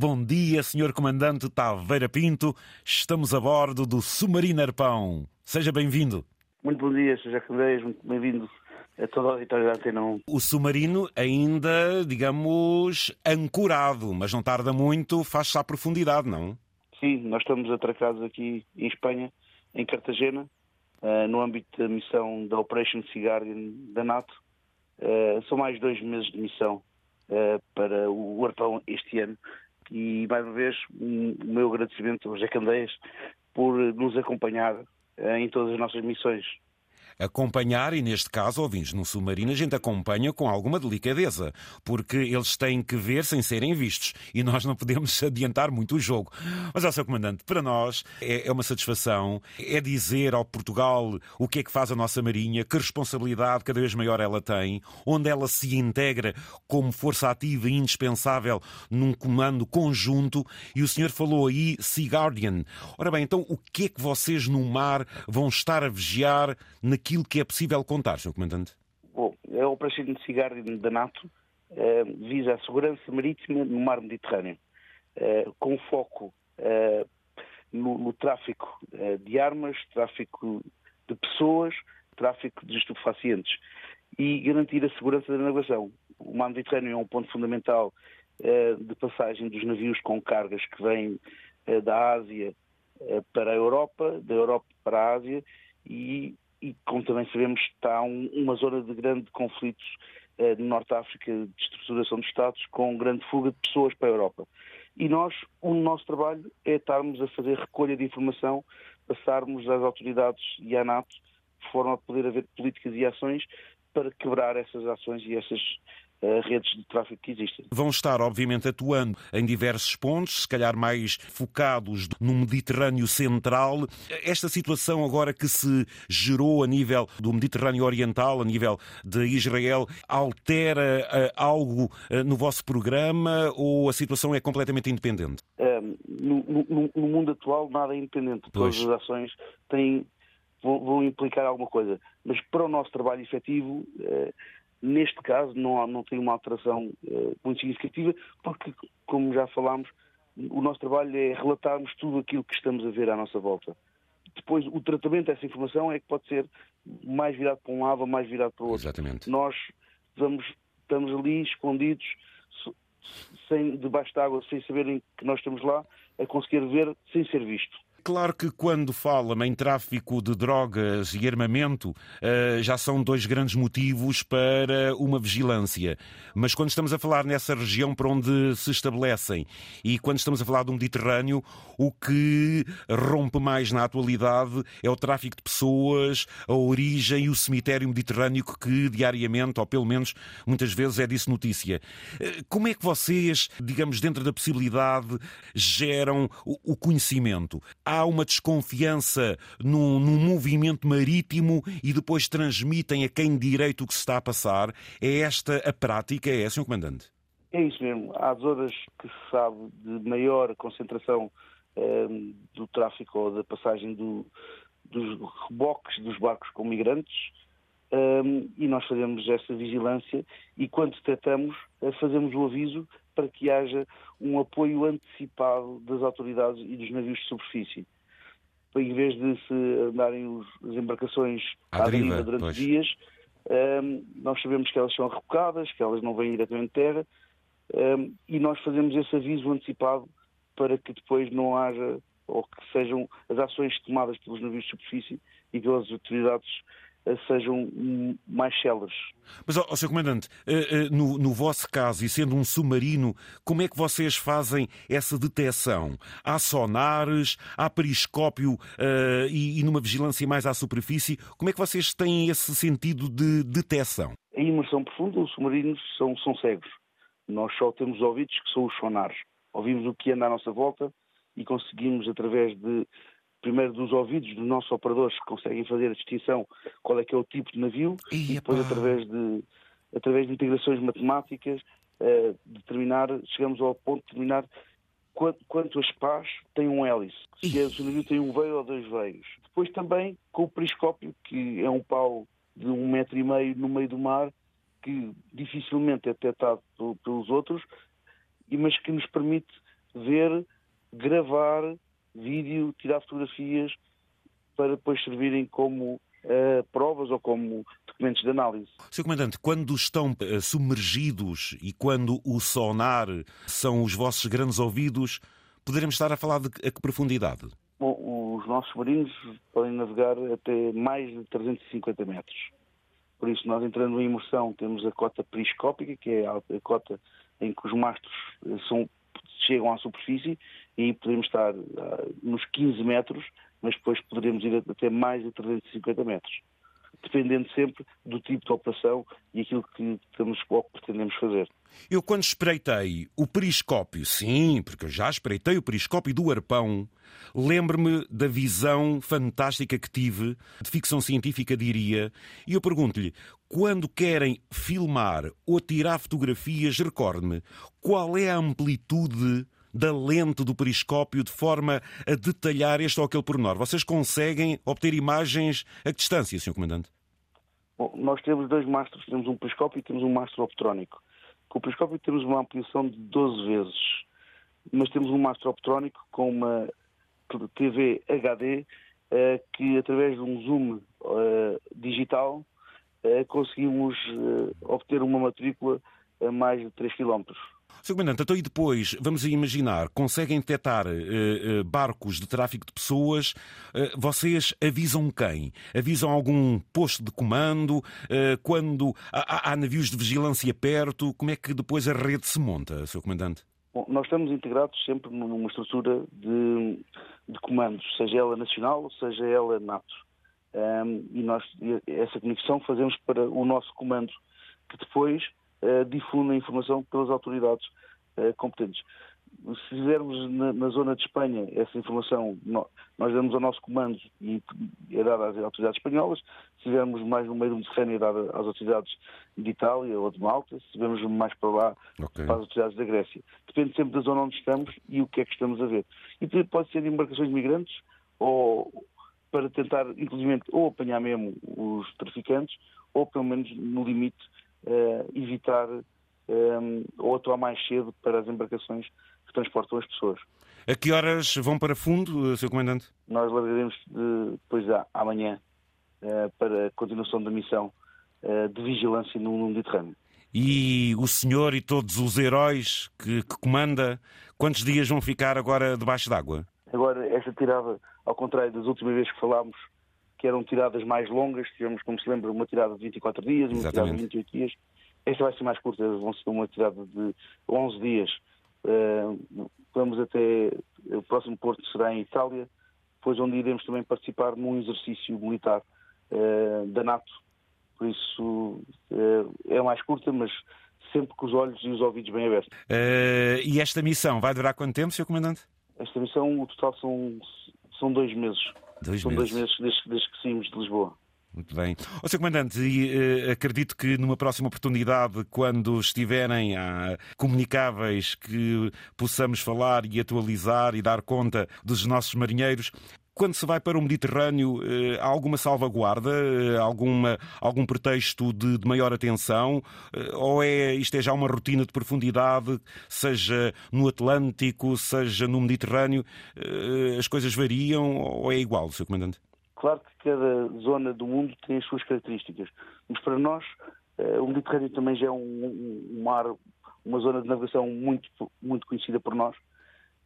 Bom dia, Sr. Comandante Taveira Pinto. Estamos a bordo do Submarino Arpão. Seja bem-vindo. Muito bom dia, Sr. Candeias. Muito bem-vindo a toda a auditória da Antena 1. O submarino ainda, digamos, ancorado, mas não tarda muito, faz-se à profundidade, não? Sim, nós estamos atracados aqui em Espanha, em Cartagena, uh, no âmbito da missão da Operation Sea Guardian da NATO. Uh, são mais dois meses de missão uh, para o Arpão este ano. E, mais uma vez, um, o meu agradecimento aos Jacandeias por nos acompanhar em todas as nossas missões acompanhar, e neste caso, ouvintes no submarino, a gente acompanha com alguma delicadeza, porque eles têm que ver sem serem vistos e nós não podemos adiantar muito o jogo. Mas, ó, Sr. Comandante, para nós é, é uma satisfação, é dizer ao Portugal o que é que faz a nossa Marinha, que responsabilidade cada vez maior ela tem, onde ela se integra como força ativa e indispensável num comando conjunto. E o senhor falou aí Sea Guardian. Ora bem, então o que é que vocês no mar vão estar a vigiar aquilo que é possível contar, Sr. Comandante? Bom, a Operação de Cigarro da NATO uh, visa a segurança marítima no mar Mediterrâneo, uh, com foco uh, no, no, tráfico de armas, tráfico de pessoas, tráfico de estupefacientes e garantir a segurança da navegação. O mar Mediterrâneo é um ponto fundamental de passagem dos navios com cargas que vêm da Ásia para a Europa, da Europa para a Ásia e e, como também sabemos, está um, uma zona de grande conflitos eh, no Norte de África, de estruturação de Estados, com grande fuga de pessoas para a Europa. E nós, o nosso trabalho é estarmos a fazer recolha de informação, passarmos às autoridades e à NATO, de forma a poder haver políticas e ações para quebrar essas ações e essas redes de tráfego que existem. Vão estar, obviamente, atuando em diversos pontos, se calhar mais focados no Mediterrâneo Central. Esta situação agora que se gerou a nível do Mediterrâneo Oriental, a nível de Israel, altera uh, algo uh, no vosso programa ou a situação é completamente independente? no, no, no, mundo atual, nada é independente. Pois. Todas as ações têm, vão, vão, implicar alguma coisa. Mas para o nosso trabalho efetivo, uh, Neste caso, não, há, não tem uma alteração uh, muito significativa, porque, como já falámos, o nosso trabalho é relatarmos tudo aquilo que estamos a ver à nossa volta. Depois, o tratamento dessa informação é que pode ser mais virado para um lado mais virado para o outro. Exatamente. Nós vamos, estamos ali escondidos, sem, debaixo de água, sem saberem que nós estamos lá, a conseguir ver sem ser visto. Claro que quando fala em tráfico de drogas e armamento, eh, já são dois grandes motivos para uma vigilância. Mas quando estamos a falar nessa região para onde se estabelecem e quando estamos a falar do Mediterrâneo, o que rompe mais na atualidade é o tráfico de pessoas, a origem e o cemitério mediterrâneo que diariamente, ou pelo menos muitas vezes, é disso notícia. Eh, como é que vocês, digamos, dentro da possibilidade, geram o conhecimento? há uma desconfiança num, num, movimento marítimo e depois transmitem a quem direito o que se está a passar. É esta a prática? É, Sr. Comandante? É isso mesmo. Há zonas que se sabe de maior concentração um, do tráfico ou da passagem do, dos reboques dos barcos com migrantes um, e nós fazemos essa vigilância e quando detectamos eh, fazemos o aviso para que haja um apoio antecipado das autoridades e dos navios de superfície. Em vez de se andarem os, as embarcações à, à deriva, durante pois. dias, um, nós sabemos que elas são rebocadas, que elas não vêm diretamente de terra, um, e nós fazemos esse aviso antecipado para que depois não haja, ou que sejam as ações tomadas pelos navios de superfície e pelas autoridades sejam mais céleres. Mas, ó, Sr. Comandante, eh, eh, no, no, vosso caso, e sendo um submarino, como é que vocês fazem essa detecção? Há sonares, há periscópio uh, e, e, numa vigilância mais à superfície? Como é que vocês têm esse sentido de detecção? Em imersão profunda, os submarinos são, são cegos. Nós só temos ouvidos que são os sonares. Ouvimos o que anda à nossa volta e conseguimos, através de primeiro dos ouvidos dos nossos operadores que conseguem fazer a distinção qual é que é o tipo de navio e, e depois através de, através de integrações matemáticas uh, determinar, chegamos ao ponto de determinar quanto, quantas pás tem um hélice, se, é, se o navio tem um veio ou dois veios. Depois também com o periscópio, que é um pau de um metro e meio no meio do mar, que dificilmente é detectado pelos outros, mas que nos permite ver, gravar vídeo, tirar fotografias para depois servirem como uh, provas ou como documentos de análise. Sr. Comandante, quando estão uh, submergidos e quando o sonar são os vossos grandes ouvidos, poderemos estar a falar de a que profundidade? Bom, os nossos submarinos podem navegar até mais de 350 metros. Por isso, nós entrando em imersão, temos a cota periscópica, que é a cota em que os mastros eh, são, chegam à superfície, e podemos estar uh, nos 15 metros, mas depois poderemos ir até mais de 350 metros, dependendo sempre do tipo de operação e aquilo que estamos ou que pretendemos fazer. Eu, quando espreitei o periscópio, sim, porque eu já espreitei o periscópio do arpão, lembro-me da visão fantástica que tive, de ficção científica, diria, e eu pergunto-lhe: quando querem filmar ou tirar fotografias, recorde-me, qual é a amplitude da lente do periscópio de forma a detalhar este ou aquele pormenor? Vocês conseguem obter imagens a que distância, Sr. Comandante? Bom, nós temos dois mastros, temos um periscópio e temos um mastro optrónico. Com o periscópio temos uma ampliação de 12 vezes, mas temos um mastro optrónico com uma TV HD eh, que, através de um zoom eh, digital, eh, conseguimos obter uma matrícula a mais de 3 km. Sr. Comandante, então e depois, vamos imaginar, conseguem detectar uh, uh, barcos de tráfico de pessoas, uh, vocês avisam quem? Avisam algum posto de comando? quando há, há, navios de vigilância perto? Como é que depois a rede se monta, Sr. Comandante? Bom, nós estamos integrados sempre numa estrutura de, de comandos, seja ela nacional, seja ela NATO. Um, e nós essa conexão fazemos para o nosso comando, que depois uh, difunde a informação pelas autoridades uh, competentes. Se fizermos na, na, zona de Espanha essa informação, nós, nós damos ao nosso comando e é dada às autoridades espanholas. Se estivermos mais no meio do Mediterrâneo, é dada às autoridades de Itália ou de Malta. Se estivermos mais para lá, okay. para as autoridades da Grécia. Depende sempre da zona onde estamos e o que é que estamos a ver. E pode ser embarcações de migrantes ou para tentar, inclusive, ou apanhar mesmo os traficantes ou, pelo menos, no limite, evitar um, eh, ou atuar mais cedo para as embarcações que transportam as pessoas. A que horas vão para fundo, eh, Sr. Comandante? Nós largaremos depois de, amanhã para a continuação da missão de vigilância no, Mediterrâneo. E o senhor e todos os heróis que, que comanda, quantos dias vão ficar agora debaixo d'água? Agora, esta tirada, ao contrário das últimas vezes que falámos, que eram tiradas mais longas, tivemos, como se lembra, uma tirada de 24 dias, uma Exatamente. tirada de 28 dias. Esta vai ser mais curta, vão ser uma tirada de 11 dias. Uh, vamos até. O próximo porto será em Itália, depois onde iremos também participar num exercício militar uh, da NATO. Por isso uh, é mais curta, mas sempre com os olhos e os ouvidos bem abertos. e esta missão vai durar quanto tempo, Sr. Comandante? Esta missão, o total são, são dois meses. Dois São meses. dois meses desde, desde que saímos de Lisboa. Muito bem. Ó, Sr. Comandante, e, uh, acredito que numa próxima oportunidade, quando estiverem uh, comunicáveis, que possamos falar e atualizar e dar conta dos nossos marinheiros. Quando se vai para o Mediterrâneo, uh, há alguma salvaguarda, uh, alguma, algum pretexto de, de maior atenção? ou é isto é já uma rotina de profundidade, seja no Atlântico, seja no Mediterrâneo? as coisas variam ou é igual, Sr. Comandante? Claro que cada zona do mundo tem as suas características, mas para nós o Mediterrâneo também já é um, um, mar, uma zona de navegação muito, muito conhecida por nós.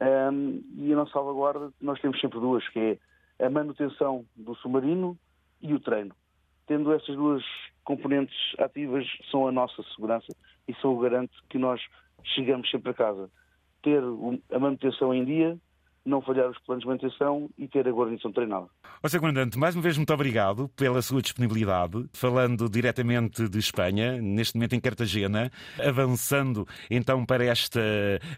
Um, e a nossa salvaguarda, nós temos sempre duas, que é a manutenção do submarino e o treino. Tendo essas duas componentes ativas, são a nossa segurança e são o garante que nós chegamos sempre a casa. Ter a manutenção em dia não falhar os planos de manutenção e ter a guarnição treinada. Ó Sr. Comandante, mais uma vez muito obrigado pela sua disponibilidade, falando diretamente de Espanha, neste momento em Cartagena, avançando então para esta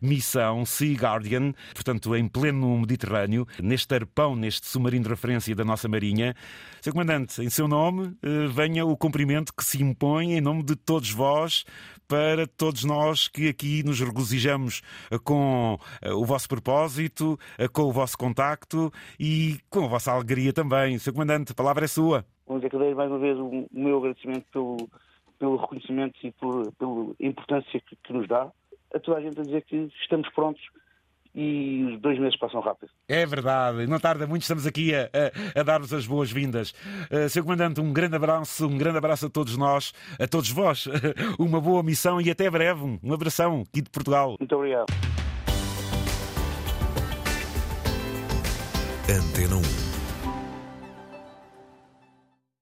missão Sea Guardian, portanto em pleno Mediterrâneo, neste arpão, neste submarino de referência da nossa Marinha. Sr. Comandante, em seu nome, eh, venha o cumprimento que se impõe em nome de todos vós, para todos nós que aqui nos regozijamos com eh, o vosso propósito, eh, com o vosso contacto e com a vossa alegria também. Sr. Comandante, a palavra é sua. Vamos agradecer mais uma vez o meu agradecimento pelo, pelo reconhecimento e por, pela importância que, que, nos dá. A toda a gente a dizer que estamos prontos e os dois meses passam rápido. É verdade, não tarda muito, estamos aqui a, a, a dar-vos as boas-vindas. Uh, Sr. Comandante, um grande abraço, um grande abraço a todos nós, a todos vós, uma boa missão e até breve. Um abração aqui de Portugal. Muito obrigado. Antena 1